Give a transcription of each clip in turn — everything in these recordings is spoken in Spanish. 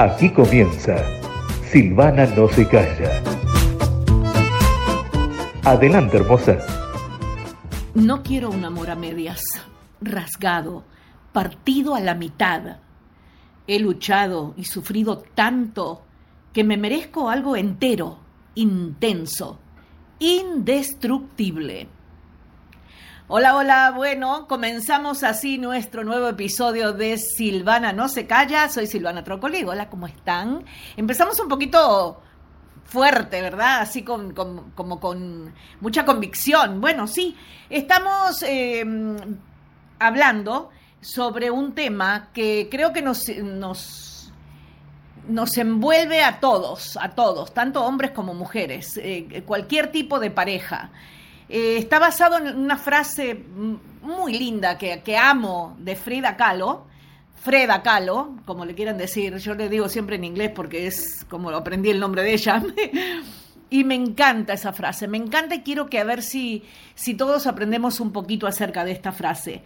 Aquí comienza Silvana no se calla. Adelante, hermosa. No quiero un amor a medias, rasgado, partido a la mitad. He luchado y sufrido tanto que me merezco algo entero, intenso, indestructible. Hola, hola, bueno, comenzamos así nuestro nuevo episodio de Silvana No se calla. Soy Silvana Trocoli. Hola, ¿cómo están? Empezamos un poquito fuerte, ¿verdad? Así con, como con mucha convicción. Bueno, sí, estamos eh, hablando sobre un tema que creo que nos, nos, nos, envuelve a todos, a todos, tanto hombres como mujeres, eh, cualquier tipo de pareja. Eh, está basado en una frase muy linda que, amo de Frida Kahlo, Freda Kahlo, como le quieran decir, yo le digo siempre en inglés porque es como aprendí el nombre de ella. y me encanta esa frase, me encanta y quiero que a ver si, si todos aprendemos un poquito acerca de esta frase.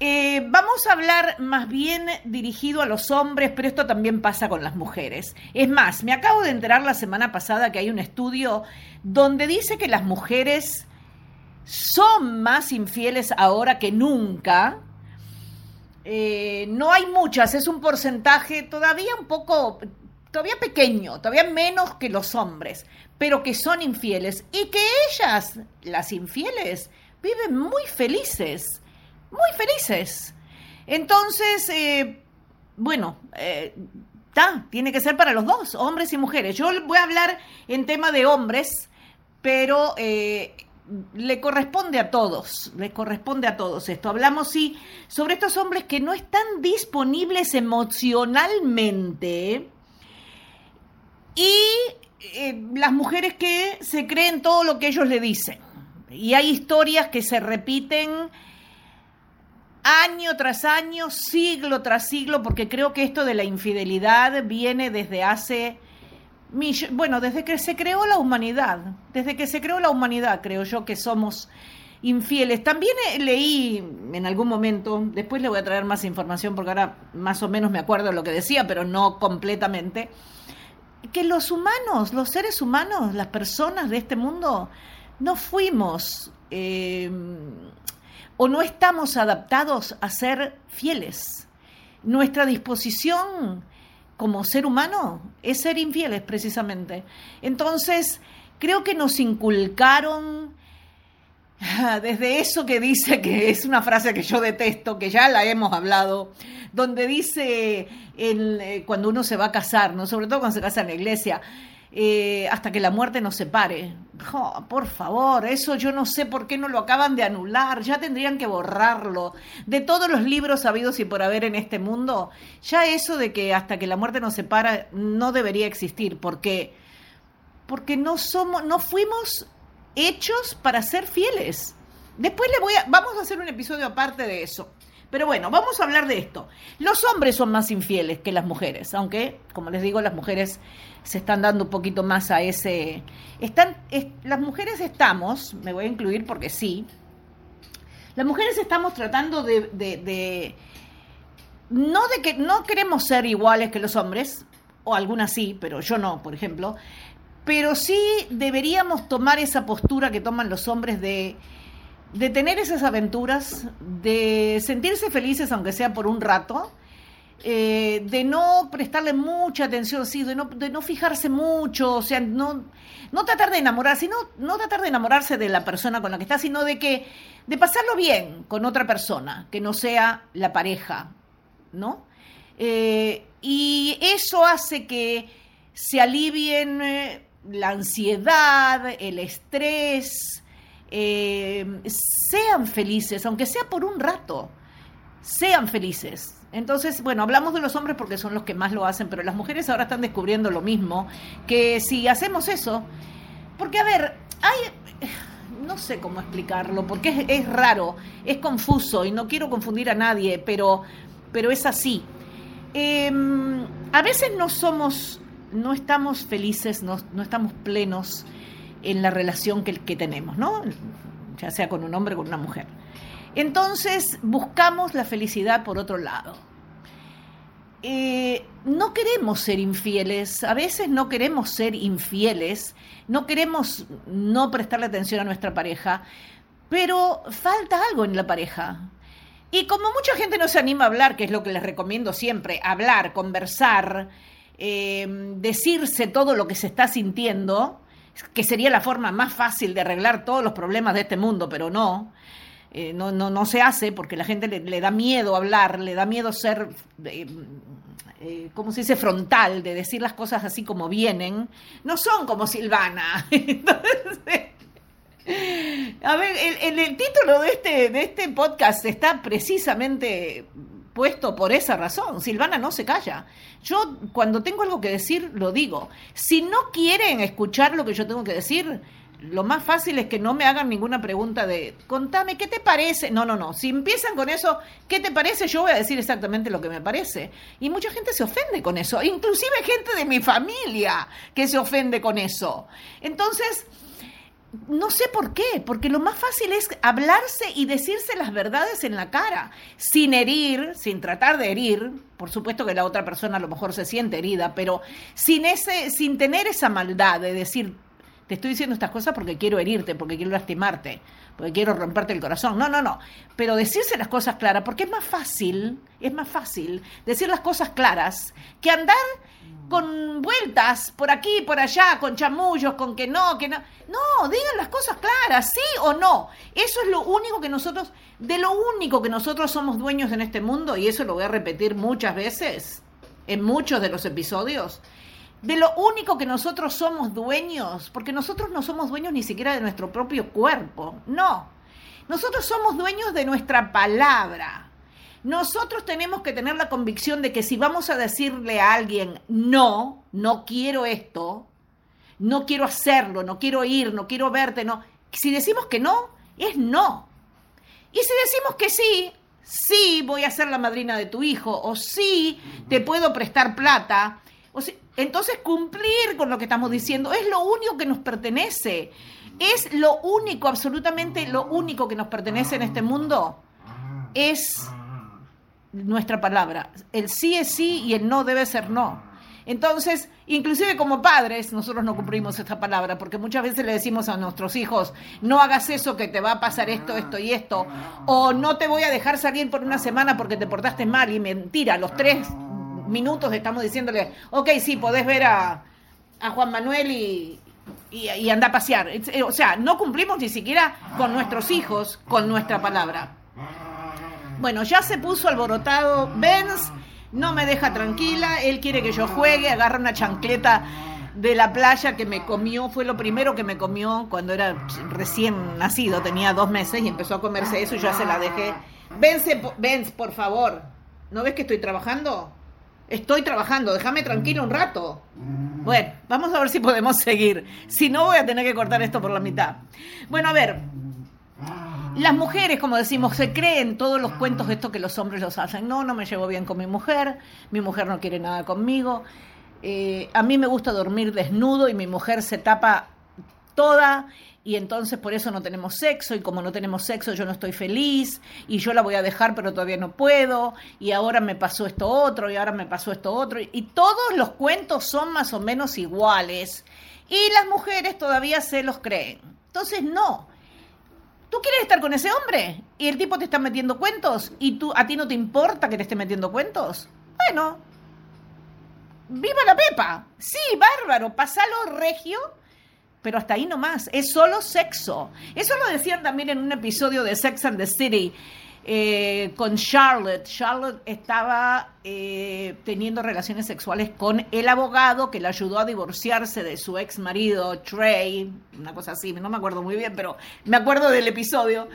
Eh, vamos a hablar más bien dirigido a los hombres, pero esto también pasa con las mujeres. Es más, me acabo de enterar la semana pasada que hay un estudio donde dice que las mujeres son más infieles ahora que nunca. Eh, no hay muchas, es un porcentaje todavía un poco, todavía pequeño, todavía menos que los hombres, pero que son infieles y que ellas, las infieles, viven muy felices, muy felices. Entonces, eh, bueno, eh, tiene que ser para los dos, hombres y mujeres. Yo voy a hablar en tema de hombres, pero le corresponde a todos, le corresponde a todos esto. Hablamos, sí, sobre estos hombres que no están disponibles emocionalmente y eh, las mujeres que se creen todo lo que ellos le dicen. Y hay historias que se repiten año tras año, siglo tras siglo, porque creo que esto de la infidelidad viene desde hace bueno, desde que se creó la humanidad, desde que se creó la humanidad, creo yo que somos infieles. También leí en algún momento, después le voy a traer más información porque ahora más o menos me acuerdo de lo que decía, pero no completamente, que los humanos, los seres humanos, las personas de este mundo, no fuimos eh, o no estamos adaptados a ser fieles. Nuestra disposición como ser humano es ser infieles precisamente. Entonces, creo que nos inculcaron desde eso que dice, que es una frase que yo detesto, que ya la hemos hablado, donde dice eh, cuando uno se va a casar, ¿no? sobre todo cuando se casa en la iglesia, eh, hasta que la muerte nos separe. por favor, eso yo no sé por qué no lo acaban de anular, ya tendrían que borrarlo. De todos los libros habidos y por haber en este mundo, ya eso de que hasta que la muerte nos separa no debería existir, porque porque no somos no fuimos hechos para ser fieles. Después le voy a vamos a hacer un episodio aparte de eso. Pero bueno, vamos a hablar de esto. Los hombres son más infieles que las mujeres, aunque, como les digo, las mujeres se están dando un poquito más a ese... Están, las mujeres estamos, me voy a incluir porque sí, las mujeres estamos tratando de, de, no de que no queremos ser iguales que los hombres, o algunas sí, pero yo no, por ejemplo, pero sí deberíamos tomar esa postura que toman los hombres de de tener esas aventuras, de sentirse felices aunque sea por un rato, eh, de no prestarle mucha atención, sí, de no, de no fijarse mucho, o sea, no, no tratar de enamorarse, no, no tratar de enamorarse de la persona con la que está, sino de que, de pasarlo bien con otra persona, que no sea la pareja, ¿no? Eh, y eso hace que se alivien eh, la ansiedad, el estrés, eh, sean felices, aunque sea por un rato, sean felices. Entonces, bueno, hablamos de los hombres porque son los que más lo hacen, pero las mujeres ahora están descubriendo lo mismo, que si hacemos eso, porque a ver, hay, no sé cómo explicarlo, porque es, raro, es confuso y no quiero confundir a nadie, pero, pero es así. Em, a veces no somos, no estamos felices, no, no estamos plenos en la relación que, tenemos, ¿no? Ya sea con un hombre o con una mujer. Entonces buscamos la felicidad por otro lado. eh, no queremos ser infieles, a veces no queremos ser infieles, no queremos no prestarle atención a nuestra pareja, pero falta algo en la pareja. Y como mucha gente no se anima a hablar, que es lo que les recomiendo siempre, hablar, conversar, eh, decirse todo lo que se está sintiendo, que sería la forma más fácil de arreglar todos los problemas de este mundo, pero no. Eh, no, no, no, se hace porque la gente le, da miedo hablar, le da miedo ser, eh, eh, ¿cómo se dice?, frontal, de decir las cosas así como vienen. No son como Silvana. a ver, el, el, título de este, de este podcast está precisamente puesto por esa razón. Silvana no se calla. Yo cuando tengo algo que decir, lo digo. Si no quieren escuchar lo que yo tengo que decir, lo más fácil es que no me hagan ninguna pregunta de, contame, ¿qué te parece? No, no, no. Si empiezan con eso, ¿qué te parece? Yo voy a decir exactamente lo que me parece. Y mucha gente se ofende con eso. Inclusive gente de mi familia que se ofende con eso. Entonces no sé por qué, porque lo más fácil es hablarse y decirse las verdades en la cara, sin herir, sin tratar de herir. Por supuesto que la otra persona a lo mejor se siente herida, pero sin ese, sin tener esa maldad de decir, te estoy diciendo estas cosas porque quiero herirte, porque quiero lastimarte, porque quiero romperte el corazón. No, no, no. Pero decirse las cosas claras, porque es más fácil, es más fácil decir las cosas claras que andar con vueltas por aquí, por allá, con chamullos, con que no, que no. No, digan las cosas claras, sí o no. Eso es lo único que nosotros, de lo único que nosotros somos dueños en este mundo, y eso lo voy a repetir muchas veces, en muchos de los episodios, de lo único que nosotros somos dueños, porque nosotros no somos dueños ni siquiera de nuestro propio cuerpo, no. Nosotros somos dueños de nuestra palabra. Nosotros tenemos que tener la convicción de que si vamos a decirle a alguien, no, no quiero esto, no quiero hacerlo, no quiero ir, no quiero verte, no. Si decimos que no, es no. Y si decimos que sí, sí voy a ser la madrina de tu hijo, o sí te puedo prestar plata, entonces cumplir con lo que estamos diciendo es lo único que nos pertenece. Es lo único, absolutamente lo único que nos pertenece en este mundo. Es nuestra palabra. El sí es sí y el no debe ser no. Entonces, inclusive como padres, nosotros no cumplimos esta palabra, porque muchas veces le decimos a nuestros hijos, no hagas eso que te va a pasar esto, esto y esto, o no te voy a dejar salir por una semana porque te portaste mal, y mentira, los tres minutos estamos diciéndole, ok, sí, podés ver a, Juan Manuel y, y, anda a pasear. O sea, no cumplimos ni siquiera con nuestros hijos, con nuestra palabra. Bueno, ya se puso alborotado. Benz no me deja tranquila. Él quiere que yo juegue. Agarra una chancleta de la playa que me comió. Fue lo primero que me comió cuando era recién nacido. Tenía dos meses y empezó a comerse eso y ya se la dejé. Vence, Benz, por favor. ¿No ves que estoy trabajando? Estoy trabajando, déjame tranquilo un rato. Bueno, vamos a ver si podemos seguir. Si no, voy a tener que cortar esto por la mitad. Bueno, a ver, las mujeres, como decimos, se creen todos los cuentos de esto que los hombres los hacen. No, no me llevo bien con mi mujer, mi mujer no quiere nada conmigo. Eh, a mí me gusta dormir desnudo y mi mujer se tapa toda y entonces por eso no tenemos sexo y como no tenemos sexo yo no estoy feliz y yo la voy a dejar pero todavía no puedo y ahora me pasó esto otro y ahora me pasó esto otro y todos los cuentos son más o menos iguales y las mujeres todavía se los creen. Entonces no, ¿Tú quieres estar con ese hombre? Y el tipo te está metiendo cuentos y tú a ti no te importa que te esté metiendo cuentos. Bueno, viva la Pepa. Sí, bárbaro, pasalo regio, pero hasta ahí nomás. Es solo sexo. Eso lo decían también en un episodio de Sex and the City. Eh, con Charlotte. Charlotte estaba eh, teniendo relaciones sexuales con el abogado que le ayudó a divorciarse de su ex marido, Trey, una cosa así, no me acuerdo muy bien, pero me acuerdo del episodio.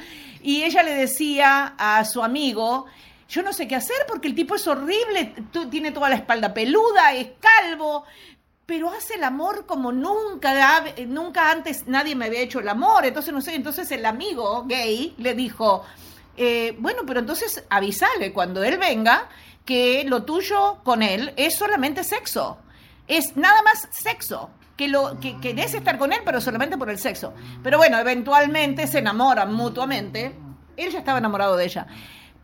Y ella le decía a su amigo, yo no sé qué hacer porque el tipo es horrible, tiene toda la espalda peluda, es calvo, pero hace el amor como nunca, nunca antes nadie me había hecho el amor. Entonces, no sé, entonces el amigo gay le dijo, eh, bueno, pero entonces avísale cuando él venga que lo tuyo con él es solamente sexo. Es nada más sexo. Que, lo, que querés estar con él, pero solamente por el sexo. Pero bueno, eventualmente se enamoran mutuamente. Él ya estaba enamorado de ella.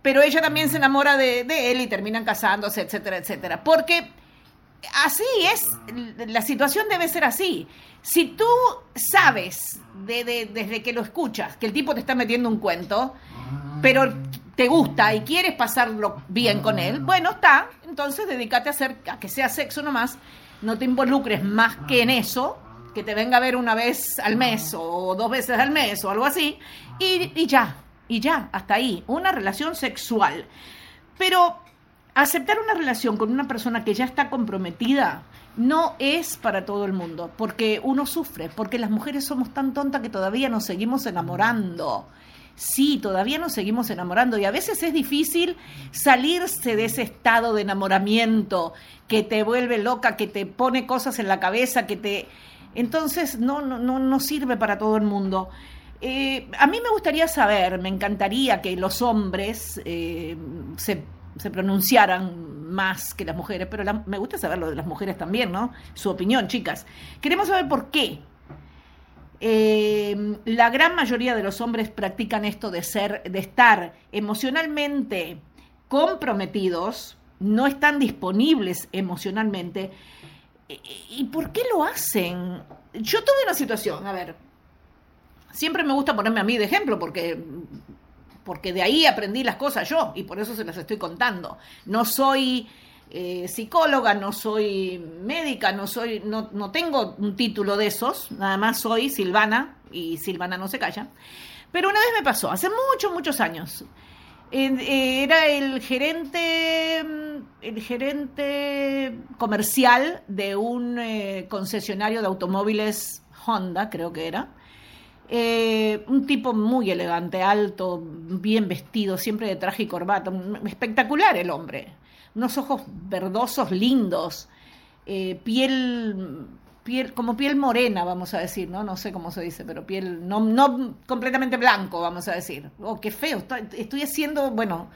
pero ella también se enamora de, de él y terminan casándose, etcétera, etcétera. Porque así es, la situación debe ser así. Si tú sabes de, de- desde que lo escuchas que el tipo te está metiendo un cuento, pero te gusta y quieres pasarlo bien con él, bueno, está, entonces dedícate a hacer a que sea sexo nomás, no te involucres más que en eso, que te venga a ver una vez al mes o dos veces al mes o algo así, y ya, y ya, hasta ahí, una relación sexual. Pero aceptar una relación con una persona que ya está comprometida no es para todo el mundo, porque uno sufre, porque las mujeres somos tan tontas que todavía nos seguimos enamorando. Sí, todavía nos seguimos enamorando y a veces es difícil salirse de ese estado de enamoramiento que te vuelve loca, que te pone cosas en la cabeza, que te... Entonces no, no, no, no sirve para todo el mundo. Eh, a mí me gustaría saber, me encantaría que los hombres eh, se, se pronunciaran más que las mujeres, pero me gusta saber lo de las mujeres también, ¿no? Su opinión, chicas. Queremos saber por qué. Eh, la gran mayoría de los hombres practican esto de ser, de estar emocionalmente comprometidos, no están disponibles emocionalmente. ¿Y- ¿Y por qué lo hacen? Yo tuve una situación, a ver, siempre me gusta ponerme a mí de ejemplo porque porque de ahí aprendí las cosas yo y por eso se las estoy contando. No soy eh, psicóloga, no soy médica, no soy, no, no tengo un título de esos, nada más soy Silvana y Silvana no se calla. Pero una vez me pasó, hace muchos, muchos años. Eh, era el gerente, mm, el gerente comercial de un eh, concesionario de automóviles Honda, creo que era. Eh, un tipo muy elegante, alto, bien vestido, siempre de traje y corbata. Espectacular el hombre. Unos ojos verdosos, lindos. eh, piel, piel, como piel morena, vamos a decir, ¿no? No sé cómo se dice, pero piel, no, no completamente blanco, vamos a decir. Oh, qué feo. Estoy, estoy haciendo, bueno,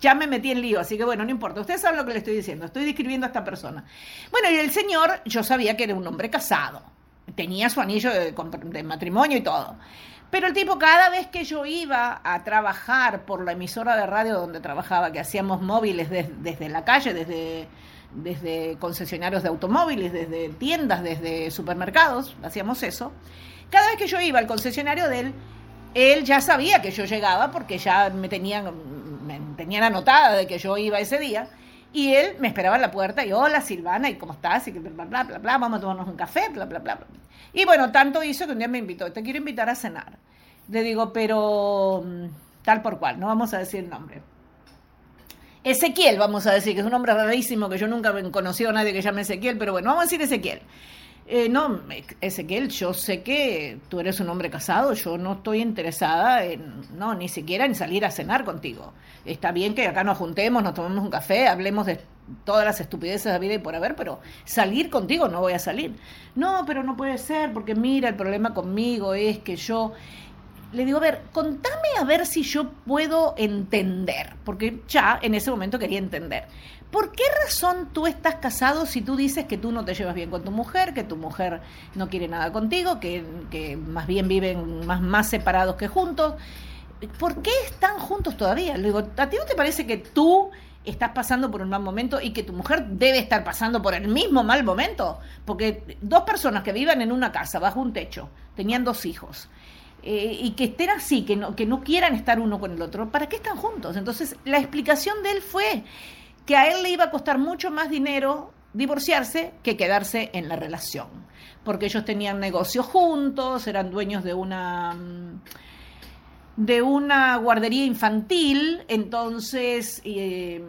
ya me metí en lío, así que bueno, no importa. Ustedes saben lo que le estoy diciendo. Estoy describiendo a esta persona. Bueno, y el señor, yo sabía que era un hombre casado. Tenía su anillo de, matrimonio y todo. Pero el tipo, cada vez que yo iba a trabajar por la emisora de radio donde trabajaba, que hacíamos móviles des- desde la calle, desde, desde concesionarios de automóviles, desde tiendas, desde supermercados, hacíamos eso. Cada vez que yo iba al concesionario de él, él ya sabía que yo llegaba porque ya me tenían, me tenían anotada de que yo iba ese día. Y él me esperaba en la puerta y, hola Silvana, ¿y cómo estás? Y que bla, bla, bla, bla, vamos a tomarnos un café, bla, bla, bla, bla. Y bueno, tanto hizo que un día me invitó, te quiero invitar a cenar. Le digo, pero mm, tal por cual, no vamos a decir nombre. Ezequiel, vamos a decir, que es un nombre rarísimo que yo nunca he conocido a nadie que llame Ezequiel, pero bueno, vamos a decir Ezequiel. Eh, no, Ezequiel, yo sé que tú eres un hombre casado, yo no estoy interesada en, no, ni siquiera en salir a cenar contigo. Está bien que acá nos juntemos, nos tomemos un café, hablemos de todas las estupideces de vida y por haber, pero salir contigo no voy a salir. No, pero no puede ser, porque mira, el problema conmigo es que yo... Le digo, a ver, contame a ver si yo puedo entender, porque ya en ese momento quería entender. ¿Por qué razón tú estás casado si tú dices que tú no te llevas bien con tu mujer, que tu mujer no quiere nada contigo, que, que más bien viven más, más separados que juntos? ¿Por qué están juntos todavía? Le digo, ¿a ti no te parece que tú estás pasando por un mal momento y que tu mujer debe estar pasando por el mismo mal momento? Porque dos personas que vivan en una casa, bajo un techo, tenían dos hijos, eh, y que estén así, que no, que no quieran estar uno con el otro, ¿para qué están juntos? Entonces, la explicación de él fue que a él le iba a costar mucho más dinero divorciarse que quedarse en la relación, porque ellos tenían negocios juntos, eran dueños de una mm, de una guardería infantil, entonces eh,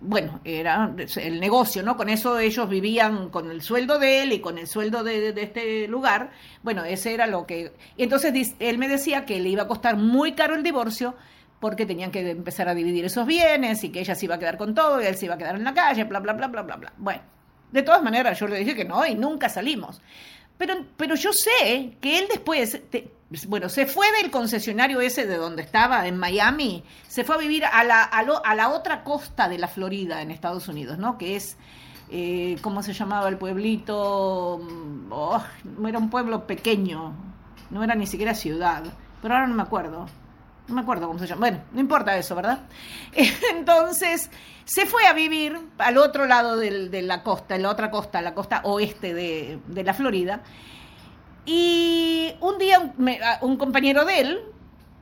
bueno, era el negocio, ¿no? Con eso ellos vivían con el sueldo de él y con el sueldo de, de este lugar. Bueno, ese era lo que... Entonces él me decía que le iba a costar muy caro el divorcio porque tenían que empezar a dividir esos bienes y que ella se iba a quedar con todo y él se iba a quedar en la calle, bla, bla, bla, bla, bla, bla. Bueno, de todas maneras yo le dije que no y nunca salimos. Pero, pero yo sé que él después, bueno, se fue del concesionario ese de donde estaba, en Miami, se fue a vivir a la, a lo- a la otra costa de la Florida, en Estados Unidos, ¿no? Que es, eh, ¿cómo se llamaba el pueblito? Mm, oh, era un pueblo pequeño, no era ni siquiera ciudad, pero ahora no me acuerdo. No me acuerdo cómo se llama, bueno, no importa eso, ¿verdad? Entonces se fue a vivir al otro lado de la costa, en la otra costa, la costa oeste de, la Florida. Y un día un compañero de él,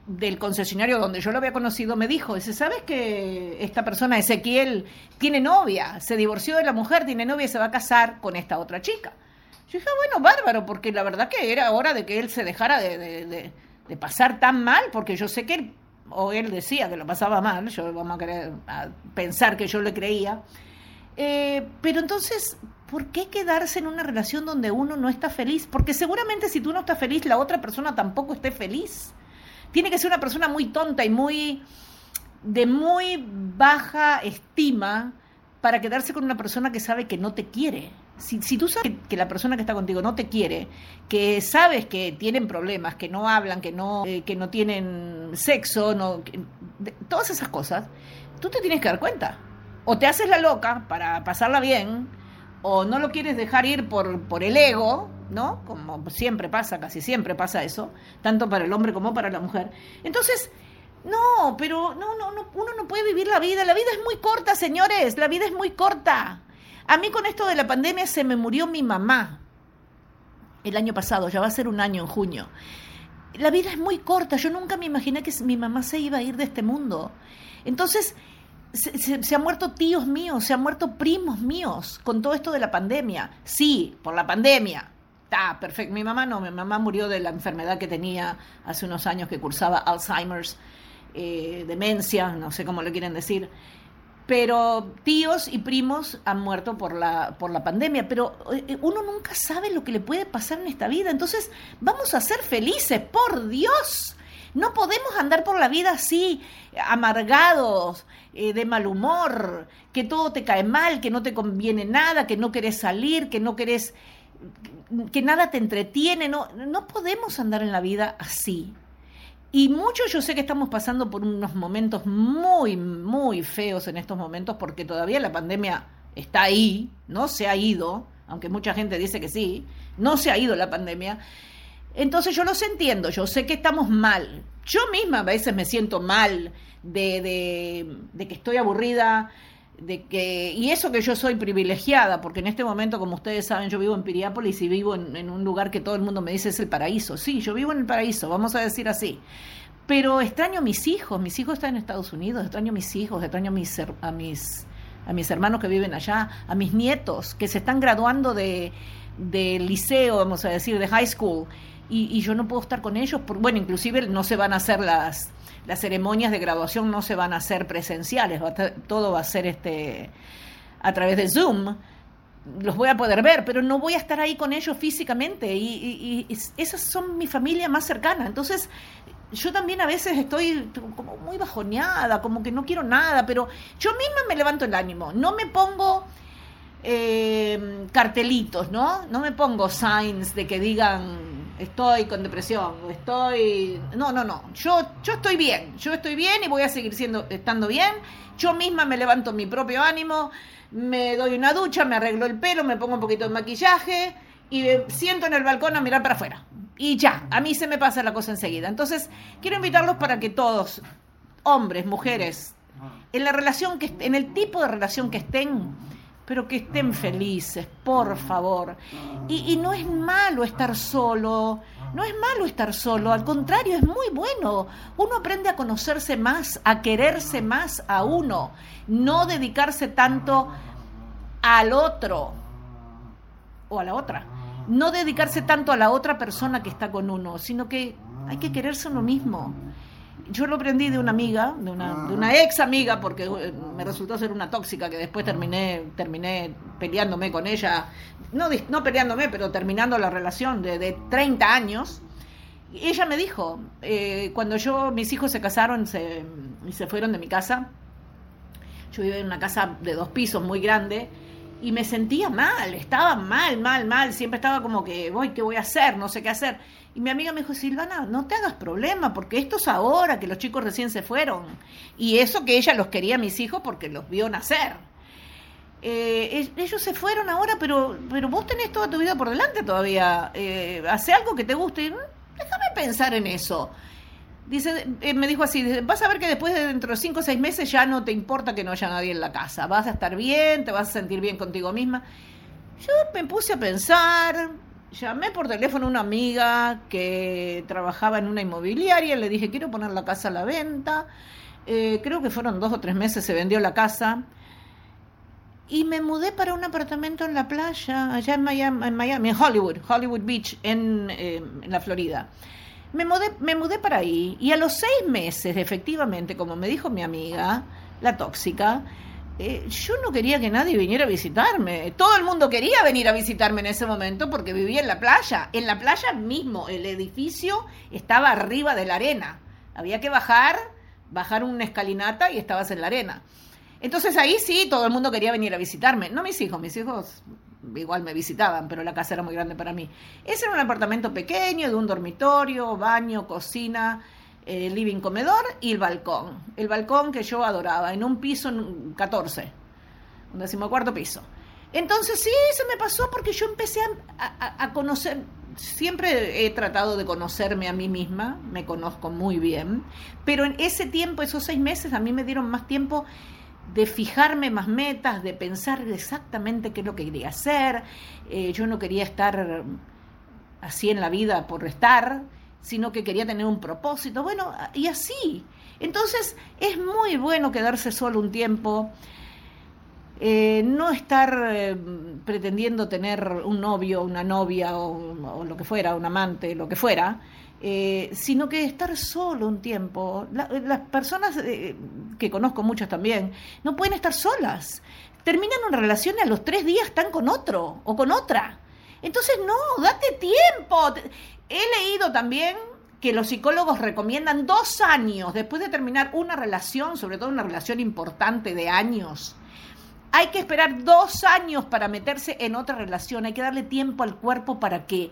del concesionario donde yo lo había conocido, me dijo, dice, ¿sabes que esta persona, Ezequiel, tiene novia? Se divorció de la mujer, tiene novia y se va a casar con esta otra chica. Yo dije, ah, bueno, bárbaro, porque la verdad que era hora de que él se dejara de, pasar tan mal, porque yo sé que él, o él decía que lo pasaba mal, yo vamos a, querer, pensar que yo le creía. Eh, pero entonces, ¿por qué quedarse en una relación donde uno no está feliz? Porque seguramente si tú no estás feliz, la otra persona tampoco esté feliz. Tiene que ser una persona muy tonta y muy de muy baja estima para quedarse con una persona que sabe que no te quiere. Si, si, tú sabes que la persona que está contigo no te quiere, que sabes que tienen problemas, que no hablan, que no, eh, que no tienen sexo, no, todas esas cosas, tú te tienes que dar cuenta. O te haces la loca para pasarla bien, o no lo quieres dejar ir por, por el ego, ¿no? Como siempre pasa, casi siempre pasa eso, tanto para el hombre como para la mujer. Entonces, no, pero no, no, no, uno no puede vivir la vida. La vida es muy corta, señores, la vida es muy corta. A mí con esto de la pandemia se me murió mi mamá el año pasado, ya va a ser un año en junio. La vida es muy corta, yo nunca me imaginé que mi mamá se iba a ir de este mundo. Entonces, se, se, han muerto tíos míos, se han muerto primos míos con todo esto de la pandemia. Sí, por la pandemia, Está perfecto. Mi mamá no, mi mamá murió de la enfermedad que tenía hace unos años que cursaba Alzheimer's, eh, demencia, no sé cómo le quieren decir. Pero tíos y primos han muerto por la, por la pandemia. Pero eh, uno nunca sabe lo que le puede pasar en esta vida. Entonces, vamos a ser felices, por Dios. No podemos andar por la vida así, amargados, eh, de mal humor, que todo te cae mal, que no te conviene nada, que no querés salir, que no querés que nada te entretiene, no, no podemos andar en la vida así. Y muchos yo sé que estamos pasando por unos momentos muy, muy feos en estos momentos porque todavía la pandemia está ahí, no se ha ido, aunque mucha gente dice que sí, no se ha ido la pandemia. Entonces yo los entiendo, yo sé que estamos mal. Yo misma a veces me siento mal de, de, de que estoy aburrida, de que, y eso que yo soy privilegiada, porque en este momento, como ustedes saben, yo vivo en Piriápolis y vivo en, un lugar que todo el mundo me dice es el paraíso. Sí, yo vivo en el paraíso, vamos a decir así. Pero extraño a mis hijos, mis hijos están en Estados Unidos, extraño a mis hijos, extraño a mis, a mis, a mis hermanos que viven allá, a mis nietos que se están graduando de, de liceo, vamos a decir, de high school, y, y yo no puedo estar con ellos, por, bueno, inclusive no se van a hacer las las ceremonias de graduación no se van a hacer presenciales, todo va a ser este a través de Zoom. Los voy a poder ver, pero no voy a estar ahí con ellos físicamente. Y, esas son mi familia más cercana. Entonces, yo también a veces estoy como muy bajoneada, como que no quiero nada, pero yo misma me levanto el ánimo. No me pongo eh, cartelitos, ¿no? No me pongo signs de que digan estoy con depresión, estoy... No, no, no, yo, yo estoy bien, yo estoy bien y voy a seguir siendo, estando bien. Yo misma me levanto mi propio ánimo, me doy una ducha, me arreglo el pelo, me pongo un poquito de maquillaje y siento en el balcón a mirar para afuera. Y ya, a mí se me pasa la cosa enseguida. Entonces, quiero invitarlos para que todos, hombres, mujeres, en la relación que en el tipo de relación que estén, pero que estén felices, por favor. Y, no es malo estar solo, no es malo estar solo, al contrario, es muy bueno. Uno aprende a conocerse más, a quererse más a uno, no dedicarse tanto al otro o a la otra. No dedicarse tanto a la otra persona que está con uno, sino que hay que quererse uno mismo yo lo aprendí de una amiga, de una, de una ex amiga, porque me resultó ser una tóxica que después terminé, terminé peleándome con ella, no, no peleándome, pero terminando la relación de, de 30 años. Ella me dijo, eh, cuando yo, mis hijos se casaron se, y se fueron de mi casa, yo vivía en una casa de dos pisos muy grande, y me sentía mal, estaba mal, mal, mal, siempre estaba como que, voy, ¿qué voy a hacer? No sé qué hacer. Y mi amiga me dijo, Silvana, no te hagas problema, porque esto es ahora, que los chicos recién se fueron. Y eso que ella los quería a mis hijos porque los vio nacer. Eh, ellos se fueron ahora, pero, pero vos tenés toda tu vida por delante todavía. Eh, hace algo que te guste. Déjame pensar en eso. Dice, eh, me dijo así, vas a ver que después de dentro de cinco o seis meses ya no te importa que no haya nadie en la casa, vas a estar bien, te vas a sentir bien contigo misma. Yo me puse a pensar, llamé por teléfono a una amiga que trabajaba en una inmobiliaria, le dije, quiero poner la casa a la venta, eh, creo que fueron dos o tres meses, se vendió la casa, y me mudé para un apartamento en la playa, allá en Miami, en, Miami, en Hollywood, Hollywood Beach, en, eh, en la Florida. Me mudé, me mudé para ahí y a los seis meses, efectivamente, como me dijo mi amiga, la tóxica, eh, yo no quería que nadie viniera a visitarme. Todo el mundo quería venir a visitarme en ese momento porque vivía en la playa. En la playa mismo, el edificio estaba arriba de la arena. Había que bajar, bajar una escalinata y estabas en la arena. Entonces ahí sí, todo el mundo quería venir a visitarme. No mis hijos, mis hijos igual me visitaban, pero la casa era muy grande para mí. Ese era un apartamento pequeño, de un dormitorio, baño, cocina, eh, living comedor y el balcón. El balcón que yo adoraba, en un piso 14, un decimocuarto piso. Entonces sí, se me pasó porque yo empecé a, conocer, siempre he tratado de conocerme a mí misma, me conozco muy bien, pero en ese tiempo, esos seis meses, a mí me dieron más tiempo de fijarme más metas, de pensar exactamente qué es lo que quería hacer. Eh, yo no quería estar así en la vida por estar, sino que quería tener un propósito. Bueno, y así. Entonces es muy bueno quedarse solo un tiempo, eh, no estar eh, pretendiendo tener un novio, una novia o, o, lo que fuera, un amante, lo que fuera, eh, sino que estar solo un tiempo. las personas eh, que conozco muchas también no pueden estar solas. Terminan una relación y a los tres días están con otro o con otra. Entonces, no, date tiempo. He leído también que los psicólogos recomiendan dos años después de terminar una relación, sobre todo una relación importante de años. Hay que esperar dos años para meterse en otra relación. Hay que darle tiempo al cuerpo para que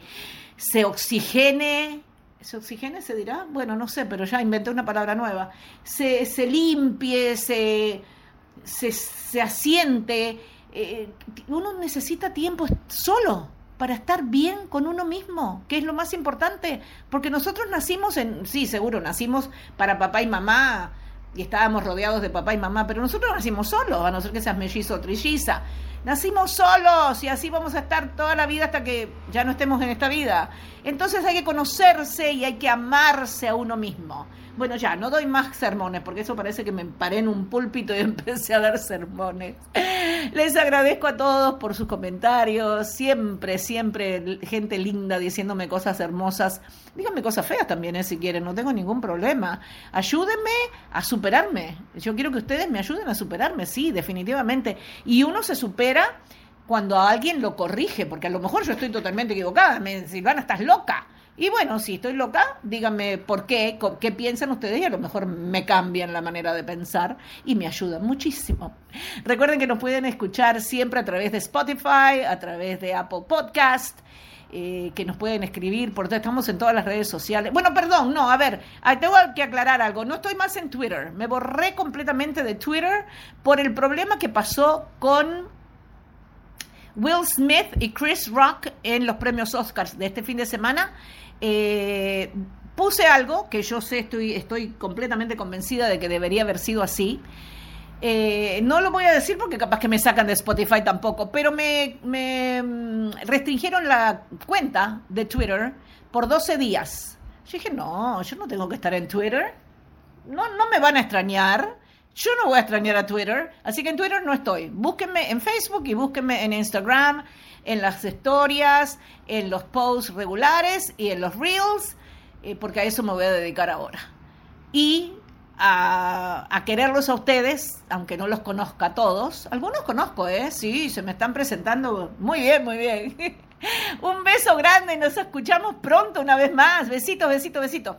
se oxigene, ¿Se oxigene se dirá? Bueno, no sé, pero ya inventé una palabra nueva. Se, se limpie, se, se, se asiente. Eh, uno necesita tiempo solo para estar bien con uno mismo, que es lo más importante, porque nosotros nacimos en, sí, seguro, nacimos para papá y mamá y estábamos rodeados de papá y mamá, pero nosotros nacimos solos, a no ser que seas mellizo o trilliza. Nacimos solos y así vamos a estar toda la vida hasta que ya no estemos en esta vida. Entonces hay que conocerse y hay que amarse a uno mismo. Bueno, ya, no doy más sermones, porque eso parece que me paré en un púlpito y empecé a dar sermones. Les agradezco a todos por sus comentarios, siempre, siempre gente linda diciéndome cosas hermosas. Díganme cosas feas también, eh, si quieren, no tengo ningún problema. Ayúdenme a superarme. Yo quiero que ustedes me ayuden a superarme, sí, definitivamente. Y uno se supera cuando alguien lo corrige, porque a lo mejor yo estoy totalmente equivocada. Me, Silvana, estás loca. Y bueno, si estoy loca, díganme por qué, qué piensan ustedes y a lo mejor me cambian la manera de pensar y me ayudan muchísimo. Recuerden que nos pueden escuchar siempre a través de Spotify, a través de Apple Podcast. Eh, que nos pueden escribir, porque estamos en todas las redes sociales. Bueno, perdón, no, a ver, tengo que aclarar algo. No estoy más en Twitter. Me borré completamente de Twitter por el problema que pasó con Will Smith y Chris Rock en los premios Oscars de este fin de semana. Eh, puse algo que yo sé, estoy, estoy completamente convencida de que debería haber sido así. Eh, no lo voy a decir porque capaz que me sacan de Spotify tampoco, pero me, mm, restringieron la cuenta de Twitter por 12 días. Yo dije, no, yo no tengo que estar en Twitter. No, no me van a extrañar. Yo no voy a extrañar a Twitter, así que en Twitter no estoy. Búsquenme en Facebook y búsquenme en Instagram en las historias, en los posts regulares y en los reels, eh, porque a eso me voy a dedicar ahora. Y a, a, quererlos a ustedes, aunque no los conozca a todos. Algunos conozco, ¿eh? Sí, se me están presentando muy bien, muy bien. Un beso grande y nos escuchamos pronto una vez más. Besitos, besitos, besitos.